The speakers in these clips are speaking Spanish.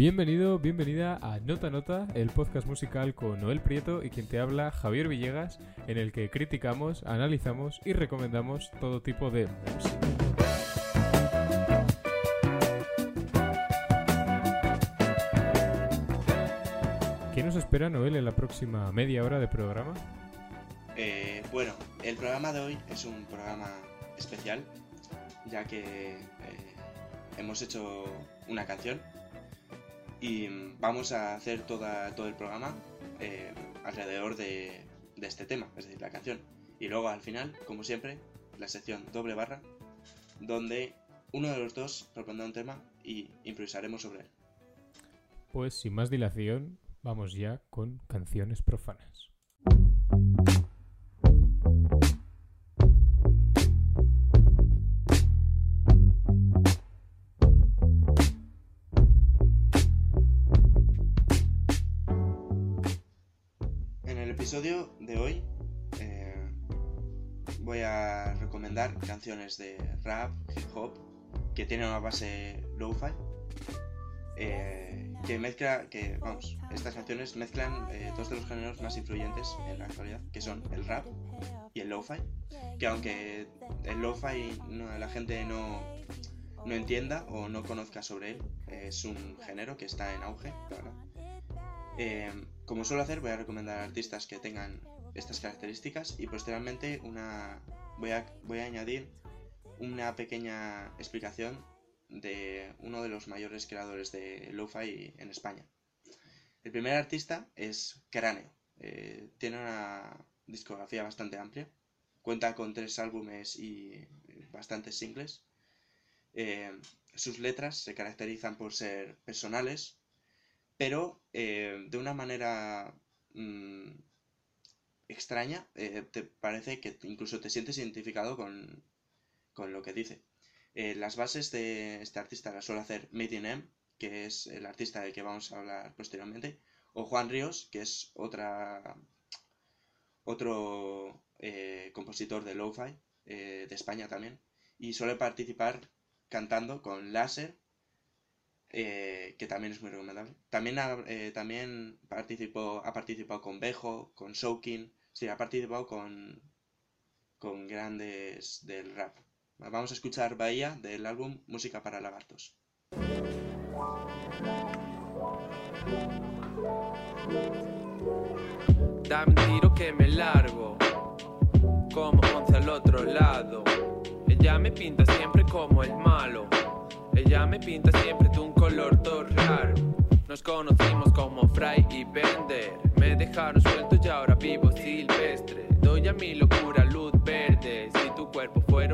Bienvenido, bienvenida a Nota Nota, el podcast musical con Noel Prieto y quien te habla Javier Villegas, en el que criticamos, analizamos y recomendamos todo tipo de música. ¿Qué nos espera Noel en la próxima media hora de programa? Eh, bueno, el programa de hoy es un programa especial, ya que eh, hemos hecho una canción y vamos a hacer todo el programa eh, alrededor de, de, este tema, es decir, la canción. Y luego al final, como siempre, la sección doble barra, donde uno de los dos propondrá un tema y improvisaremos sobre él. Pues sin más dilación, vamos ya con canciones profanas. Canciones de rap, hip hop, que tienen una base lo-fi, eh, que mezcla, que vamos, estas canciones mezclan eh, dos de los géneros más influyentes en la actualidad, que son el rap y el lo-fi, que aunque el lo-fi la gente no, no entienda o no conozca sobre él, es un género que está en auge, claro. Como suelo hacer, voy a recomendar artistas que tengan estas características y posteriormente una, voy, a, voy a añadir una pequeña explicación de uno de los mayores creadores de lo-fi en España. El primer artista es Cráneo. Eh, tiene una discografía bastante amplia. Cuenta con tres álbumes y bastantes singles. Eh, sus letras se caracterizan por ser personales, pero eh, de una manera mm, extraña, te parece que incluso te sientes identificado con, lo que dice. Eh, las bases de este artista las suele hacer Made in M, que es el artista del que vamos a hablar posteriormente, o Juan Ríos, que es otra, otro compositor de lo-fi de España también, y suele participar cantando con Láser eh, que también es muy recomendable. También ha, eh, también participó, ha participado con Bejo, con Soaking, sí, ha participado con, con grandes del rap. Vamos a escuchar Bahía del álbum Música para Lagartos. Dame tiro que me largo, como once al otro lado. Ella me pinta siempre como el malo ella me pinta siempre de un color todo raro. Nos conocimos como Fry y Bender. Me dejaron suelto y ahora vivo silvestre. Doy a mi locura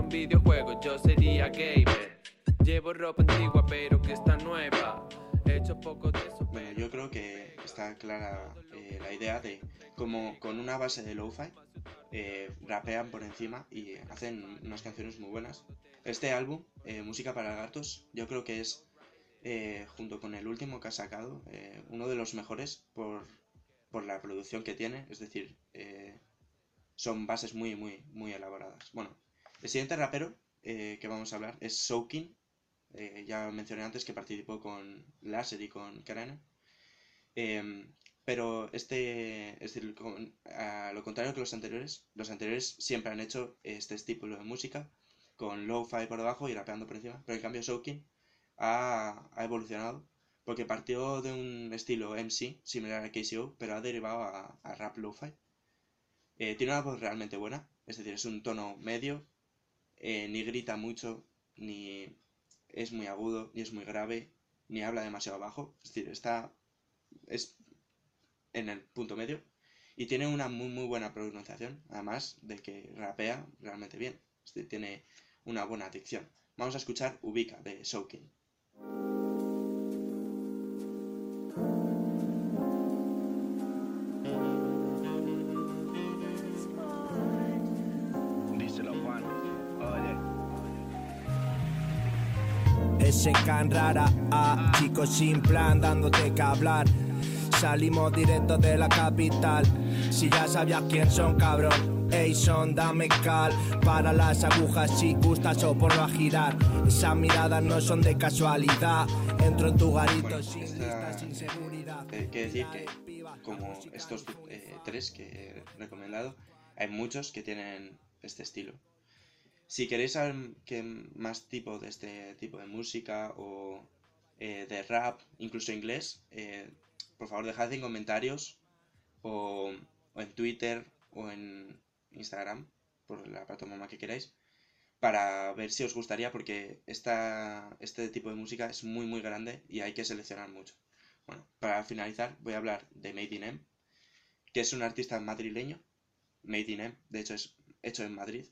videojuego, yo sería gamer. Llevo ropa antigua, pero que está nueva. Bueno, yo creo que está clara eh, la idea de como con una base de lo-fi eh, rapean por encima y hacen unas canciones muy buenas. Este álbum, eh, Música para Gatos, yo creo que es, junto con el último que ha sacado, uno de los mejores por, la producción que tiene. Es decir, son bases muy, muy, muy elaboradas. Bueno, el siguiente rapero que vamos a hablar es Soaking. ya mencioné antes que participó con Laser y con Karana. Em, pero este, es decir, a lo contrario que los anteriores, los anteriores siempre han hecho este estilo de música con low-fi por debajo y rapeando por encima. Pero en cambio Soaking ha, evolucionado porque partió de un estilo MC similar a KCO, pero ha derivado a, rap lo-fi. Eh, tiene una voz realmente buena, es decir, es un tono medio, eh, ni grita mucho, ni es muy agudo, ni es muy grave, ni habla demasiado bajo. Es decir, está es en el punto medio y tiene una muy muy buena pronunciación, además de que rapea realmente bien. Tiene una buena adicción. Vamos a escuchar Ubica de Soaking. Ese can rara, ah, chicos sin plan, dándote que hablar. Salimos directo de la capital. Si ya sabías quién son, cabrón Ey, son, dame cal para las agujas si gustas o por a girar. Esas miradas no son de casualidad. Entro en tu garito Bueno, sin esta- listas, sin seguridad. Eh, quiero decir que, como estos eh, tres que he recomendado, hay muchos que tienen este estilo. Si queréis saber más tipo de este tipo de música o eh, de rap, incluso inglés, eh, por favor dejad en comentarios o, o en Twitter o en Instagram, por la plataforma que queráis, para ver si os gustaría porque esta, este tipo de música es muy muy grande y hay que seleccionar mucho. Bueno, para finalizar voy a hablar de Made in M, que es un artista madrileño, Made in M, de hecho es hecho en Madrid,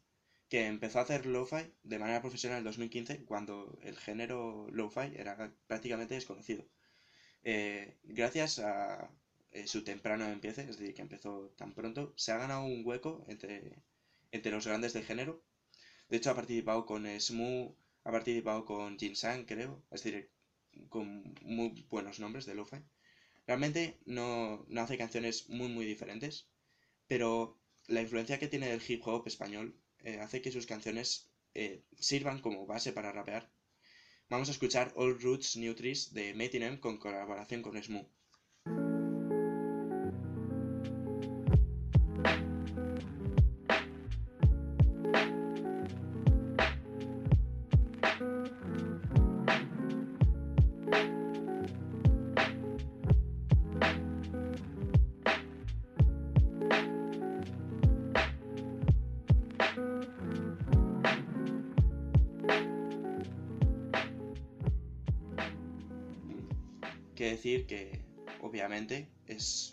que empezó a hacer lo-fi de manera profesional en 2015 cuando el género lo-fi era prácticamente desconocido. Eh, gracias a eh, su temprano empiece, es decir, que empezó tan pronto, se ha ganado un hueco entre, entre los grandes del género. De hecho, ha participado con Smoo, ha participado con Jin Sang, creo, es decir, con muy buenos nombres de lo-fi. Realmente no, no hace canciones muy muy diferentes, pero la influencia que tiene del hip hop español eh, hace que sus canciones eh, sirvan como base para rapear. Vamos a escuchar All Roots New Trees de Made in M con colaboración con Smoo. Que obviamente es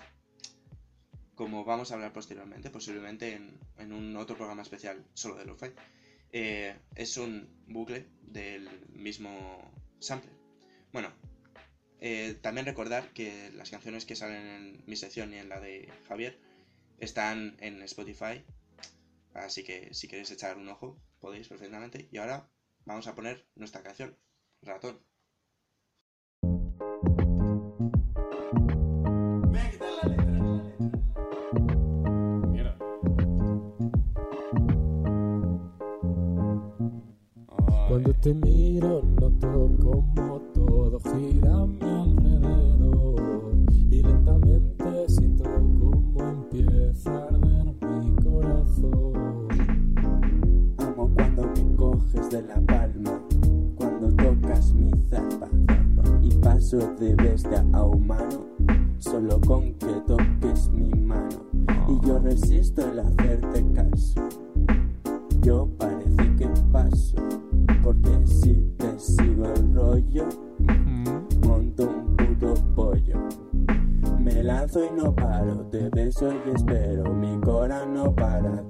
como vamos a hablar posteriormente, posiblemente en, en un otro programa especial solo de lo-fi, eh, es un bucle del mismo sample. Bueno, eh, también recordar que las canciones que salen en mi sección y en la de Javier están en Spotify, así que si queréis echar un ojo podéis perfectamente. Y ahora vamos a poner nuestra canción, Ratón. Te miro noto como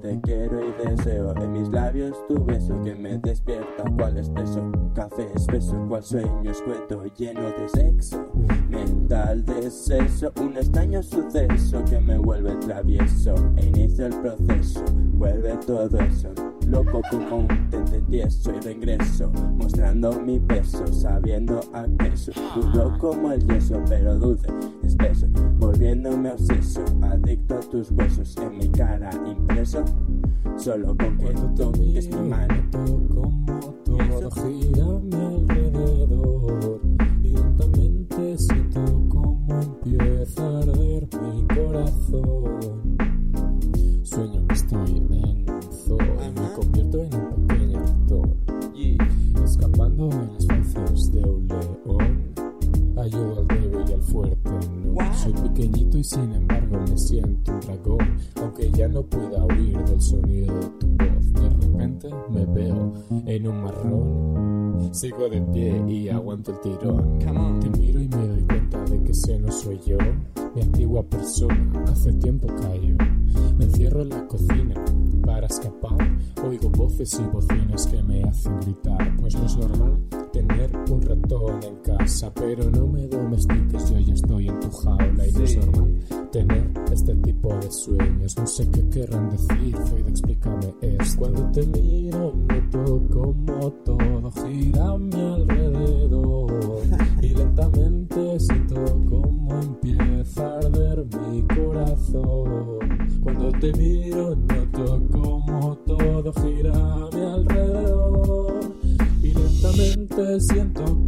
te quiero y deseo, en mis labios tu beso que me despierta, cuál es eso, café espeso, cual sueño escueto, lleno de sexo, mental de sexo, un extraño suceso que me vuelve travieso, e inicio el proceso, vuelve todo eso, loco como un tente tieso y regreso, mostrando mi peso, sabiendo a queso, duro como el yeso, pero dulce, espeso, volviéndome obseso, adicto a tus huesos, en mi cara impreso, solo con que te toques mi mano. como todo gira a mi alrededor y lentamente siento como empieza a arder mi corazón. Sueño que estoy en un zoo y me convierto en un pequeño ratón. Escapando de las fauces de un león. Ayudo al débil y al fuerte, no. Soy pequeñito y sin embargo me siento un dragón. Aunque ya no pueda huir del sonido de tu voz. De repente me veo en un marrón. Sigo de pie y aguanto el tirón. Te miro y me doy cuenta de que ese no soy yo. Mi antigua persona hace tiempo cayó. Me encierro en la cocina para escapar. Oigo voces y bocinas que me hacen gritar. Pues no es normal tener un ratón en casa, pero no me domestiques, yo ya estoy en tu jaula y no es normal tener este tipo de sueños. No sé qué querrán decir, Freud, explícame esto. Cuando te miro, noto como todo gira a mi alrededor y lentamente siento como empieza a arder arder mi corazón. Cuando te miro siento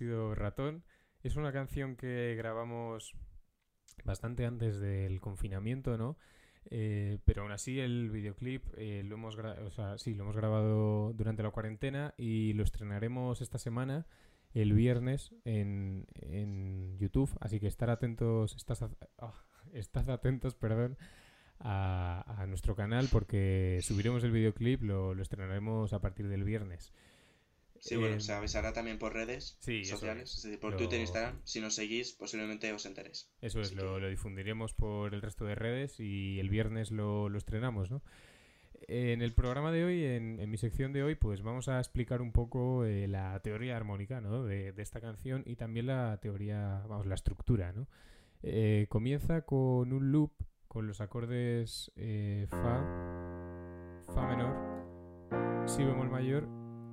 sido Ratón. Es una canción que grabamos bastante antes del confinamiento, ¿no? Eh, pero aún así el videoclip eh, lo hemos sí, lo hemos grabado durante la cuarentena y lo estrenaremos esta semana, el viernes, en, YouTube. Así que estar atentos, estás, ah, atentos, perdón, a, a nuestro canal porque subiremos el videoclip, lo, lo estrenaremos a partir del viernes. Sí, bueno, Eh, se avisará también por redes sí, sociales, es. decir, por Lo- Twitter Instagram. Si nos seguís, posiblemente os enteréis. Eso es, lo difundiremos por el resto de redes y el viernes lo, lo estrenamos, ¿no? En el programa de hoy, en, en mi sección de hoy, pues vamos a explicar un poco eh, la teoría armónica, ¿no? De, de esta canción y también la teoría, vamos, la estructura, ¿no? Eh, comienza con un loop con los acordes eh, Fa, Fa menor, Si bemol mayor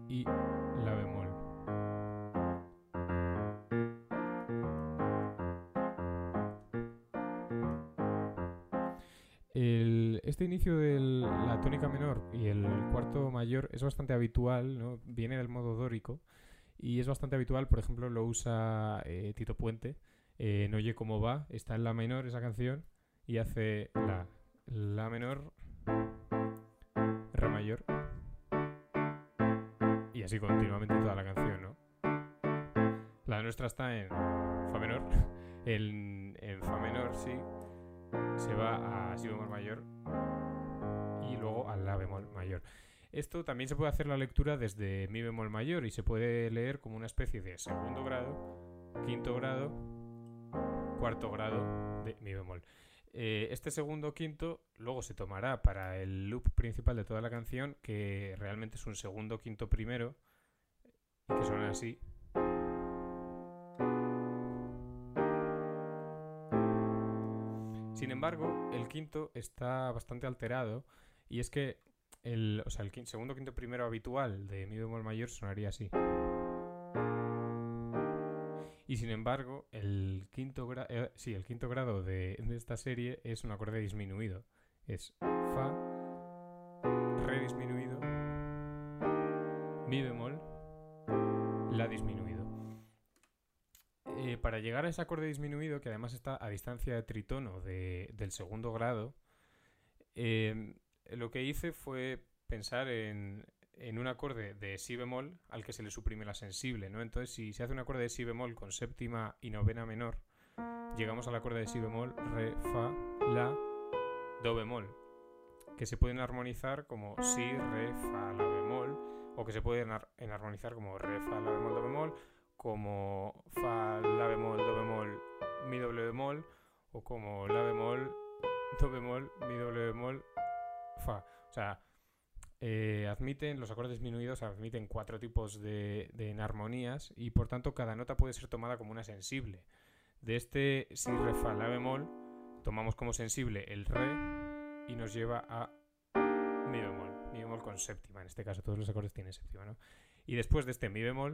y La bemol. Este inicio de la tónica menor y el cuarto mayor es bastante habitual. Viene del modo dórico y es bastante habitual, por ejemplo, lo usa eh, Tito Puente. eh, en Oye cómo va, está en la menor esa canción y hace la, la menor, re mayor así continuamente toda la canción, ¿no? La nuestra está en fa menor, en, en fa menor, sí, se va a si bemol mayor y luego a la bemol mayor. Esto también se puede hacer la lectura desde mi bemol mayor y se puede leer como una especie de segundo grado, quinto grado, cuarto grado de mi bemol. Eh, este segundo quinto luego se tomará para el loop principal de toda la canción, que realmente es un segundo quinto primero, y que suena así. Sin embargo, el quinto está bastante alterado y es que el, o sea, el segundo quinto primero habitual de mi bemol mayor sonaría así. Y sin embargo, el quinto, eh, el quinto grado de, esta serie es un acorde disminuido. Es Fa, Re disminuido, Mi bemol, La disminuido. Eh, para llegar a ese acorde disminuido, que además está a distancia de tritono de- del segundo grado, eh, lo que hice fue pensar en, en un acorde de si bemol al que se le suprime la sensible, ¿no? Entonces, si se hace un acorde de si bemol con séptima y novena menor, llegamos al acorde de si bemol, re, fa, la, do bemol, que se pueden armonizar como si, re, fa, la bemol, o que se pueden ar- enarmonizar como re, fa, la bemol, do bemol, como fa, la bemol, do bemol, mi doble bemol, o como la bemol, do bemol, mi doble bemol, fa. O sea, eh, admiten, los acordes disminuidos admiten cuatro tipos de, de enarmonías y por tanto cada nota puede ser tomada como una sensible. De este si, re, fa, la bemol, tomamos como sensible el re y nos lleva a mi bemol, mi bemol con séptima, en este caso todos los acordes tienen séptima, ¿no? Y después de este mi bemol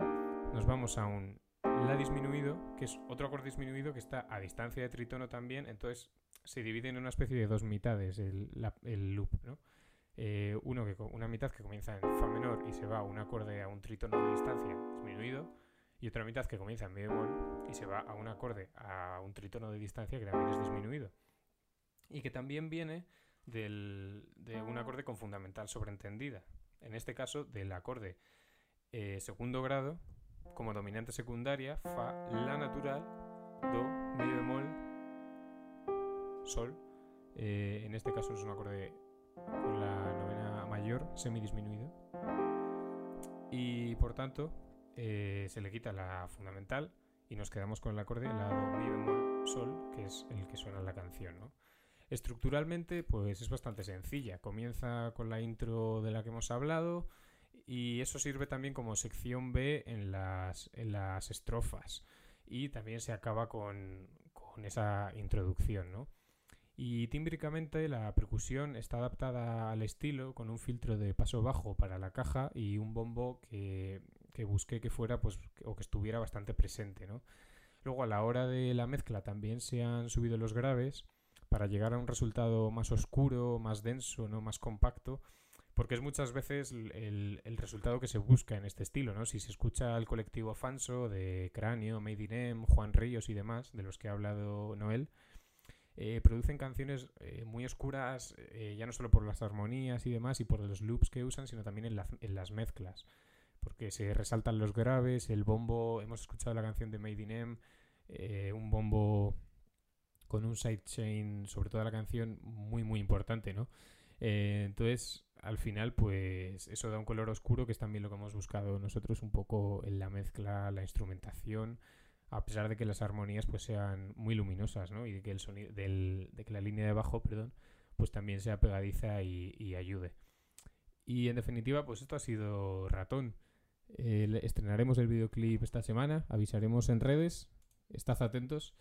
nos vamos a un la disminuido, que es otro acorde disminuido que está a distancia de tritono también, entonces se divide en una especie de dos mitades el, la- el loop, ¿no? Eh, uno que, una mitad que comienza en fa menor y se va a un acorde a un tritono de distancia disminuido y otra mitad que comienza en mi bemol y se va a un acorde a un tritono de distancia que también es disminuido. Y que también viene del- de un acorde con fundamental sobreentendida en este caso del acorde eh, segundo grado como dominante secundaria fa la natural do mi bemol sol Eh, en este caso es un acorde con la novena mayor semidisminuido y por tanto eh, se le quita la fundamental y nos quedamos con el acorde en lado mi bemol sol, que es el que suena en la canción, ¿no? Estructuralmente, pues es bastante sencilla. Comienza con la intro de la que hemos hablado y eso sirve también como sección B en las, en las estrofas. Y también se acaba con, con esa introducción, ¿no? Y tímbricamente la percusión está adaptada al estilo con un filtro de paso bajo para la caja y un bombo que, que busqué que fuera pues o que estuviera bastante presente, ¿no? Luego a la hora de la mezcla también se han subido los graves para llegar a un resultado más oscuro, más denso, ¿no? más compacto, porque es muchas veces el, el resultado que se busca en este estilo, ¿no? Si se escucha el colectivo Fanso de Cráneo, Made in M, Juan Ríos y demás, de los que ha hablado Noel, eh, producen canciones eh, muy oscuras, eh, ya no solo por las armonías y demás y por los loops que usan, sino también en, la- en las mezclas. Porque se resaltan los graves, el bombo, hemos escuchado la canción de Made in M, eh, un bombo con un sidechain sobre toda la canción muy muy importante, ¿no? Eh, entonces, al final, pues eso da un color oscuro, que es también lo que hemos buscado nosotros un poco en la mezcla, la instrumentación, a pesar de que las armonías pues sean muy luminosas, ¿no? Y de que el sonido, del, de que la línea de bajo, perdón, pues también sea pegadiza y, ayude. Y en definitiva, pues esto ha sido Ratón. Eh, estrenaremos el videoclip esta semana, avisaremos en redes, estad atentos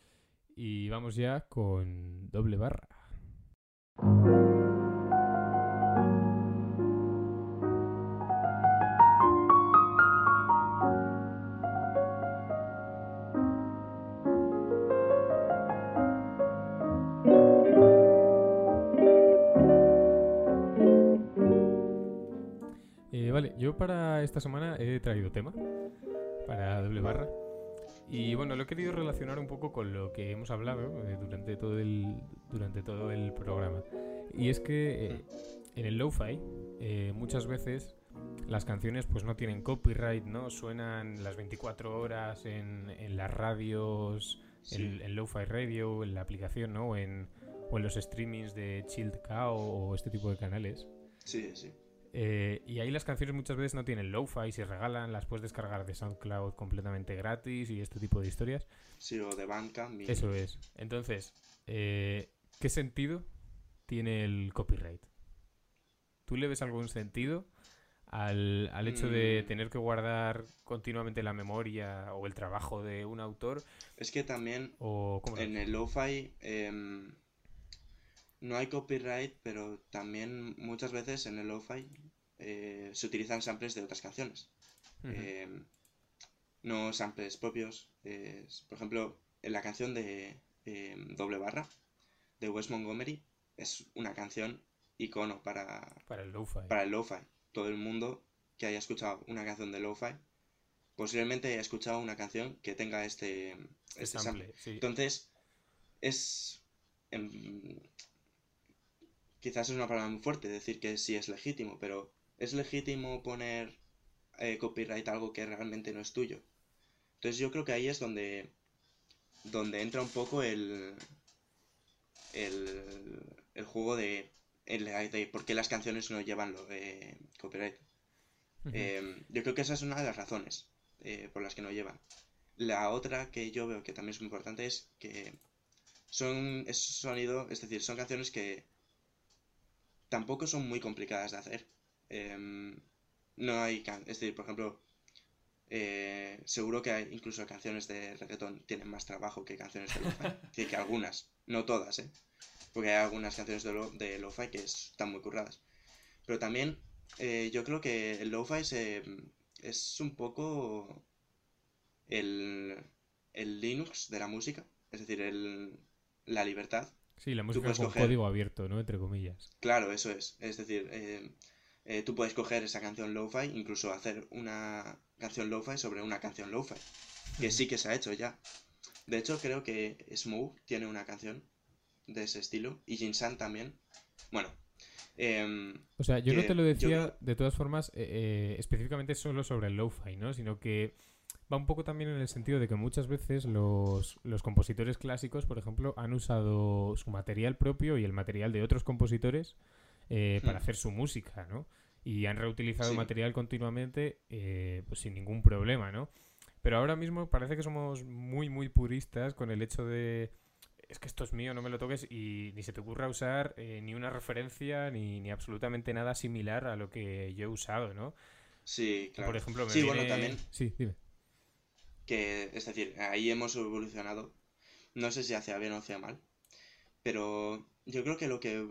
y vamos ya con doble barra. Yo para esta semana he traído tema para doble barra. Y bueno, lo he querido relacionar un poco con lo que hemos hablado eh, durante, todo el, durante todo el programa. Y es que eh, en el lo-fi eh, muchas veces las canciones pues no tienen copyright, ¿no? Suenan las 24 horas en, en las radios, Sí. en, en Lo-Fi Radio, en la aplicación, ¿no? O en, o en los streamings de Chilled Cow o este tipo de canales. Sí, sí. Eh, y ahí las canciones muchas veces no tienen lo-fi, se regalan, las puedes descargar de SoundCloud completamente gratis y este tipo de historias. Sí, o de Bandcamp. y- Eso es. Entonces, eh, ¿qué sentido tiene el copyright? ¿Tú le ves algún sentido al, al hecho de Mm. tener que guardar continuamente la memoria o el trabajo de un autor? Es que también ¿O cómo lo en el lo-fi em, no hay copyright, pero también muchas veces en el lo-fi eh, se utilizan samples de otras canciones. Em, no samples propios. eh, por ejemplo, en la canción de em, Doble Barra de Wes Montgomery es una canción icono para, Para el lo-fi. para el lo-fi. Todo el mundo que haya escuchado una canción de lo-fi posiblemente haya escuchado una canción que tenga este, Este este sample, sample. sí. Entonces, es. Quizás es una palabra muy fuerte decir que sí es legítimo, pero ¿es legítimo poner eh, copyright a algo que realmente no es tuyo? Entonces yo creo que ahí es donde, donde entra un poco el, el, el juego de, el- de por qué las canciones no llevan lo de copyright. Eh, yo creo que esa es una de las razones eh, por las que no llevan. La otra que yo veo que también es muy importante es que son es sonido, es decir, son canciones que tampoco son muy complicadas de hacer. Em, no hay, es decir, por ejemplo, eh, seguro que hay incluso canciones de reggaetón tienen más trabajo que canciones de lo-fi, que, que algunas, no todas, ¿eh? Porque hay algunas canciones de, lo, de lo-fi que están muy curradas. Pero también eh, yo creo que el lo-fi se- es un poco el, el Linux de la música, es decir, el, la libertad. Sí, la música con coger- código abierto, ¿no? Entre comillas. Claro, eso es. Es decir, eh, eh, tú puedes coger esa canción lo-fi, incluso hacer una canción lo-fi sobre una canción lo-fi, que sí que se ha hecho ya. De hecho, creo que Smooth tiene una canción de ese estilo, y Jinsan también. Bueno, em, O sea, yo no te lo decía de todas formas eh, eh, específicamente solo sobre el lo-fi, ¿no? Sino que va un poco también en el sentido de que muchas veces los, los compositores clásicos, por ejemplo, han usado su material propio y el material de otros compositores eh, para Hmm. hacer su música, ¿no? Y han reutilizado Sí. material continuamente eh, pues sin ningún problema, ¿no? Pero ahora mismo parece que somos muy, muy puristas con el hecho de. Es que esto es mío, no me lo toques y ni se te ocurra usar eh, ni una referencia ni, ni absolutamente nada similar a lo que yo he usado, ¿no? Sí, claro. Por ejemplo, me sí, bueno, viene- también Sí, dime. Que, es decir, ahí hemos evolucionado. No sé si hacia bien o hacia mal, pero yo creo que lo que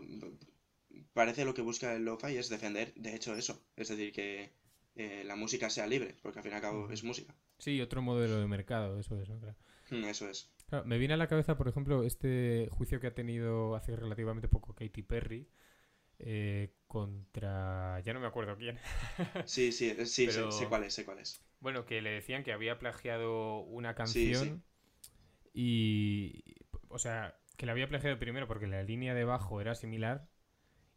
parece lo que busca el lo-fi es defender, de hecho, eso. Es decir, que eh, la música sea libre, porque al fin y al cabo es música. Sí, otro modelo de mercado, eso es, ¿no? Claro. Mm, Eso es. Claro, me viene a la cabeza, por ejemplo, este juicio que ha tenido hace relativamente poco Katy Perry eh, contra... ya no me acuerdo quién. Sí, sí, eh, sí, sé- Pero- sé, cuál es, sé cuál es. Bueno, que le decían que había plagiado una Sí, canción y... O sea, que la había plagiado primero porque la línea de bajo era similar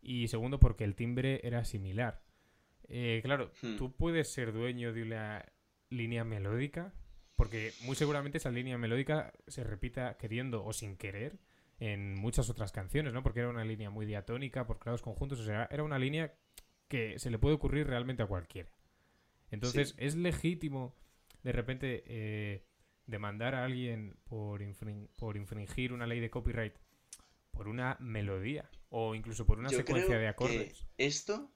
y segundo porque el timbre era similar. Eh, claro, Hmm. tú puedes ser dueño de una línea melódica porque muy seguramente esa línea melódica se repita queriendo o sin querer en muchas otras canciones, ¿no? Porque era una línea muy diatónica por grados conjuntos, o sea, era una línea que se le puede ocurrir realmente a cualquiera. Entonces, Sí. ¿es legítimo de repente eh, demandar a alguien por, por infringir una ley de copyright por una melodía o incluso por una Yo secuencia creo de que acordes? esto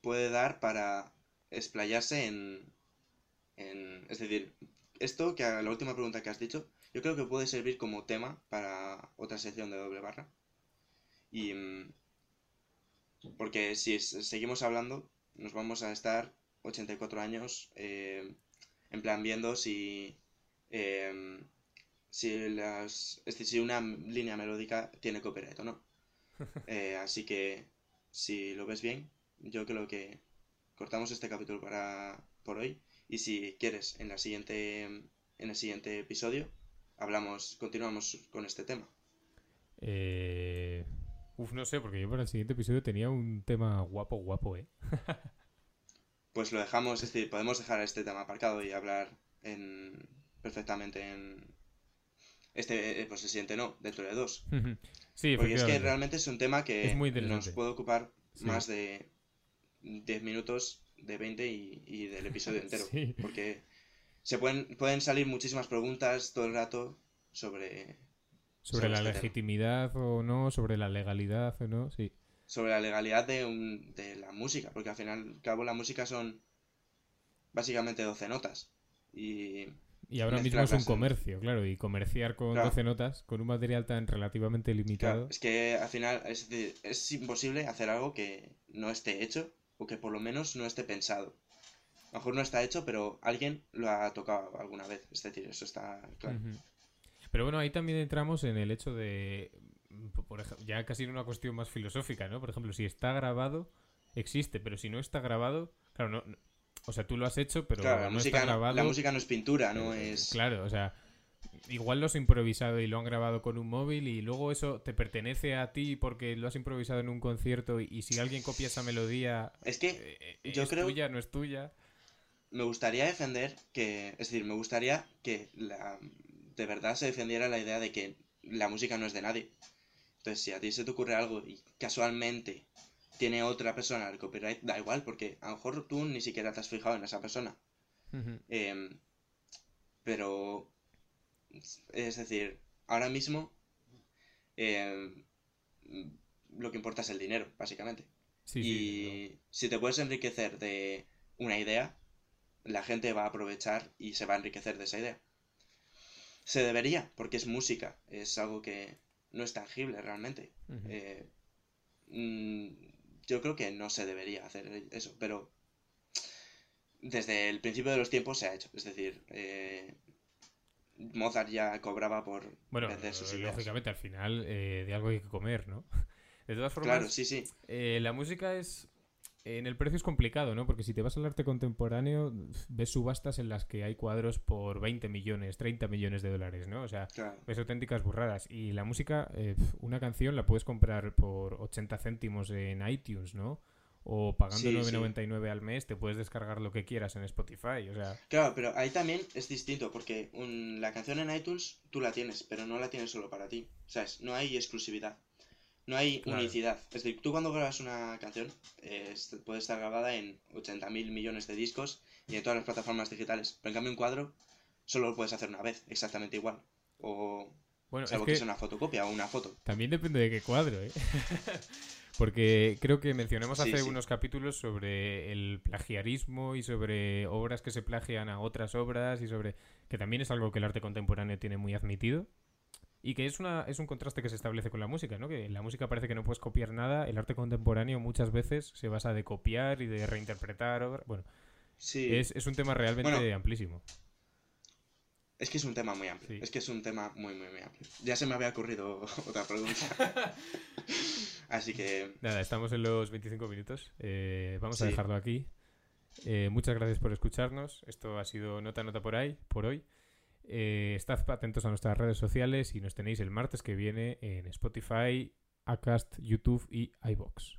puede dar para explayarse en, en... Es decir, esto que a la última pregunta que has dicho, yo creo que puede servir como tema para otra sección de doble barra. Y... mm, Porque si seguimos hablando, nos vamos a estar 84 años eh, en plan viendo si... em, si las... Es decir, si una línea melódica tiene copyright o no. Eh, así que, si lo ves bien, yo creo que cortamos este capítulo para por hoy. Y si quieres, en la siguiente, en el siguiente episodio, hablamos, continuamos con este tema. Eh... Uf, no sé, porque yo para el siguiente episodio tenía un tema guapo, guapo, ¿eh? Pues lo dejamos, es decir, podemos dejar este tema aparcado y hablar en, perfectamente en este, eh, pues el siguiente no, dentro de dos. sí, Porque es que realmente es un tema que Es muy nos puede ocupar Sí. más de 10 minutos, de 20 y, y del episodio entero. Sí. Porque se pueden, pueden salir muchísimas preguntas todo el rato sobre, Sobre sobre la este tema. legitimidad o no, sobre la legalidad o no, sí. sobre la legalidad de, un, de la música. Porque al final, al cabo, la música son básicamente 12 notas. Y Y ahora mismo es un en- comercio, claro, y comerciar con Claro. 12 notas, con un material tan relativamente claro, limitado. es que al final es, es imposible hacer algo que no esté hecho o que por lo menos no esté pensado. A lo mejor no está hecho, pero alguien lo ha tocado alguna vez. Es decir, eso está claro. Pero bueno, ahí también entramos en el hecho de, por ejemplo, ya casi en una cuestión más filosófica, ¿no? Por ejemplo, si está grabado, existe, pero si no está grabado, claro, no, no- o sea, tú lo has hecho, pero Claro, la, no música, está no- grabado. la música no es pintura, no es... Claro, o sea, igual lo has improvisado y lo han grabado con un móvil y luego eso te pertenece a ti porque lo has improvisado en un concierto y, y si alguien copia esa melodía, Es que eh, eh, Yo es creo- tuya, no es tuya. Me gustaría defender que, es decir, me gustaría que la, de verdad se defendiera la idea de que la música no es de nadie. Entonces, si a ti se te ocurre algo y casualmente tiene otra persona el copyright, da igual, porque a lo mejor tú ni siquiera te has fijado en esa persona. Em, pero, es decir, ahora mismo em, lo que importa es el dinero, básicamente. Sí, sí, y si te puedes enriquecer de una idea, la gente va a aprovechar y se va a enriquecer de esa idea. Se debería, porque es música, es algo que no es tangible realmente. Eh, mm, yo creo que no se debería hacer eso, pero desde el principio de los tiempos se ha hecho. Es decir, eh, Mozart ya cobraba por Bueno, vender sus ideas. lógicamente al final eh, de algo hay que comer, ¿no? De todas formas, Claro, sí, sí. eh, la música es... En el precio es complicado, ¿no? Porque si te vas al arte contemporáneo, ves subastas en las que hay cuadros por 20 millones, 30 millones de dólares, ¿no? O sea, Claro. ves auténticas burradas. Y la música, eh, una canción la puedes comprar por 80 céntimos en iTunes, ¿no? O pagando Sí, sí. 9,99 al mes te puedes descargar lo que quieras en Spotify. O sea, Claro, pero ahí también es distinto, porque un- la canción en iTunes tú la tienes, pero no la tienes solo para ti. ¿Sabes? No hay exclusividad. No hay Claro. unicidad. Es decir, tú cuando grabas una canción, eh, puede estar grabada en 80.000 millones de discos y en todas las plataformas digitales. Pero en cambio un cuadro solo lo puedes hacer una vez, exactamente igual. O Bueno, es salvo que que sea una fotocopia o una foto. también depende de qué cuadro, ¿eh? Porque creo que mencionamos Sí, hace sí. unos capítulos sobre el plagiarismo y sobre obras que se plagian a otras obras y sobre que también es algo que el arte contemporáneo tiene muy admitido y que es una es un contraste que se establece con la música, ¿no? Que en la música parece que no puedes copiar nada, el arte contemporáneo muchas veces se basa de copiar y de reinterpretar. Bueno, Sí, es, es un tema realmente Bueno. amplísimo. es que es un tema muy amplio. Sí. Es que es un tema muy, muy, muy amplio. Ya se me había ocurrido otra pregunta. Así que, Nada, estamos en los 25 minutos. Eh, vamos a dejarlo aquí. Eh, muchas gracias por escucharnos. Esto ha sido Nota Nota por ahí, por hoy. Eh, estad atentos a nuestras redes sociales y nos tenéis el martes que viene en Spotify, Acast, YouTube y iBox.